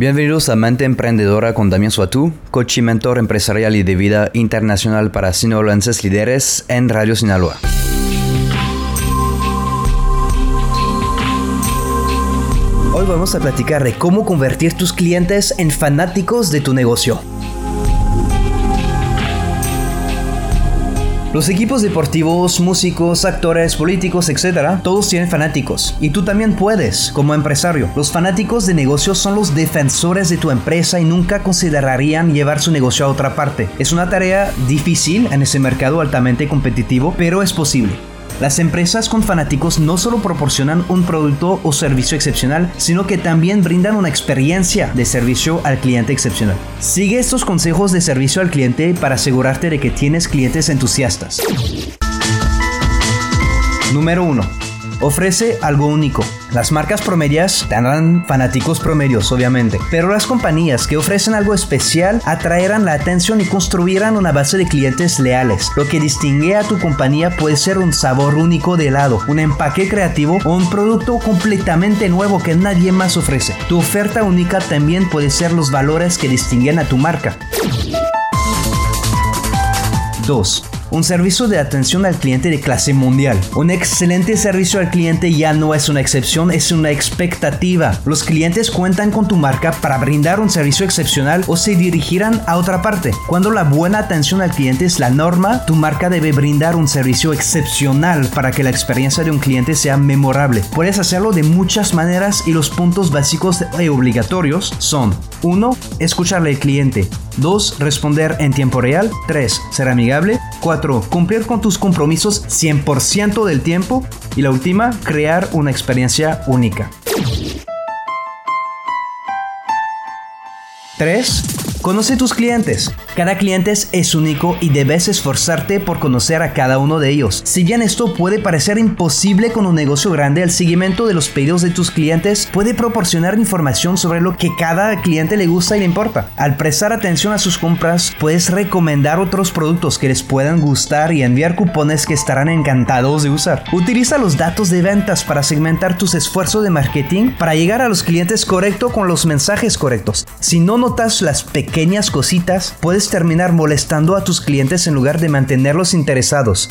Bienvenidos a Mente Emprendedora con Damián Suatú, coach y mentor empresarial y de vida internacional para sinaloenses líderes en Radio Sinaloa. Hoy vamos a platicar de cómo convertir tus clientes en fanáticos de tu negocio. Los equipos deportivos, músicos, actores, políticos, etc., todos tienen fanáticos. Y tú también puedes, como empresario. Los fanáticos de negocios son los defensores de tu empresa y nunca considerarían llevar su negocio a otra parte. Es una tarea difícil en ese mercado altamente competitivo, pero es posible. Las empresas con fanáticos no solo proporcionan un producto o servicio excepcional, sino que también brindan una experiencia de servicio al cliente excepcional. Sigue estos consejos de servicio al cliente para asegurarte de que tienes clientes entusiastas. Número 1 ofrece algo único. Las marcas promedias tendrán fanáticos promedios, obviamente, pero las compañías que ofrecen algo especial atraerán la atención y construirán una base de clientes leales. Lo que distingue a tu compañía puede ser un sabor único de helado, un empaque creativo o un producto completamente nuevo que nadie más ofrece. Tu oferta única también puede ser los valores que distinguen a tu marca. 2 un servicio de atención al cliente de clase mundial. Un excelente servicio al cliente ya no es una excepción, es una expectativa. Los clientes cuentan con tu marca para brindar un servicio excepcional o se dirigirán a otra parte. Cuando la buena atención al cliente es la norma, tu marca debe brindar un servicio excepcional para que la experiencia de un cliente sea memorable. Puedes hacerlo de muchas maneras y los puntos básicos y obligatorios son 1. Escucharle al cliente. 2. Responder en tiempo real. 3. Ser amigable. 4. Cumplir con tus compromisos 100% del tiempo. Y la última, crear una experiencia única. 3. Conoce tus clientes. Cada cliente es único y debes esforzarte por conocer a cada uno de ellos. Si bien esto puede parecer imposible con un negocio grande, el seguimiento de los pedidos de tus clientes puede proporcionar información sobre lo que cada cliente le gusta y le importa. Al prestar atención a sus compras, puedes recomendar otros productos que les puedan gustar y enviar cupones que estarán encantados de usar. Utiliza los datos de ventas para segmentar tus esfuerzos de marketing para llegar a los clientes correctos con los mensajes correctos. Si no notas las pequeñas pequeñas cositas, puedes terminar molestando a tus clientes en lugar de mantenerlos interesados.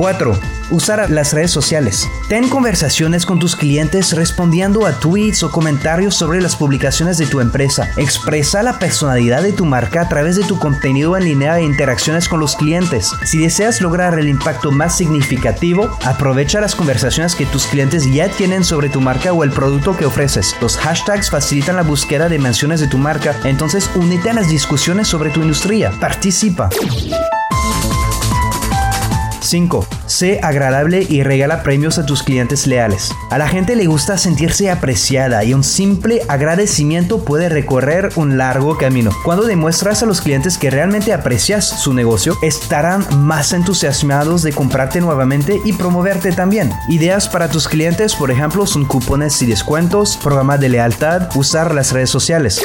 4 usar las redes sociales. Ten conversaciones con tus clientes respondiendo a tweets o comentarios sobre las publicaciones de tu empresa. Expresa la personalidad de tu marca a través de tu contenido en línea e interacciones con los clientes. Si deseas lograr el impacto más significativo, aprovecha las conversaciones que tus clientes ya tienen sobre tu marca o el producto que ofreces. Los hashtags facilitan la búsqueda de menciones de tu marca, entonces únete a las discusiones sobre tu industria. Participa. 5. Sé agradable y regala premios a tus clientes leales. A la gente le gusta sentirse apreciada y un simple agradecimiento puede recorrer un largo camino. Cuando demuestras a los clientes que realmente aprecias su negocio, estarán más entusiasmados de comprarte nuevamente y promoverte también. Ideas para tus clientes, por ejemplo, son cupones y descuentos, programa de lealtad, usar las redes sociales.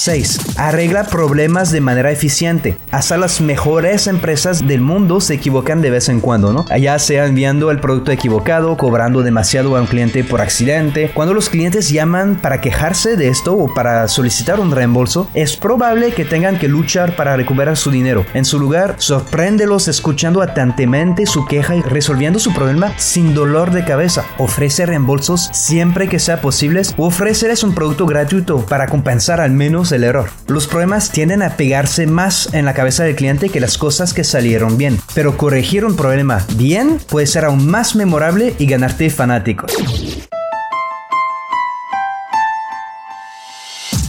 6. Arregla problemas de manera eficiente. Hasta las mejores empresas del mundo se equivocan de vez en cuando, ¿no? Allá sea enviando el producto equivocado, cobrando demasiado a un cliente por accidente. Cuando los clientes llaman para quejarse de esto o para solicitar un reembolso, es probable que tengan que luchar para recuperar su dinero. En su lugar, sorpréndelos escuchando atentamente su queja y resolviendo su problema sin dolor de cabeza. Ofrece reembolsos siempre que sea posible o ofrecerles un producto gratuito para compensar al menos el error. Los problemas tienden a pegarse más en la cabeza del cliente que las cosas que salieron bien, pero corregir un problema bien puede ser aún más memorable y ganarte fanáticos.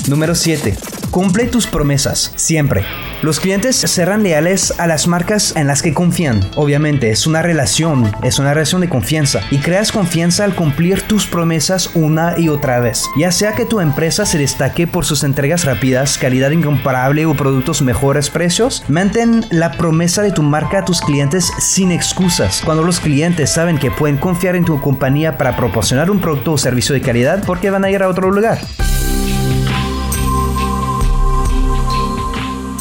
Número 7. Cumple tus promesas, siempre. Los clientes serán leales a las marcas en las que confían. Obviamente, es una relación, es una relación de confianza. Y creas confianza al cumplir tus promesas una y otra vez. Ya sea que tu empresa se destaque por sus entregas rápidas, calidad incomparable o productos mejores precios, mantén la promesa de tu marca a tus clientes sin excusas. Cuando los clientes saben que pueden confiar en tu compañía para proporcionar un producto o servicio de calidad, ¿por qué van a ir a otro lugar?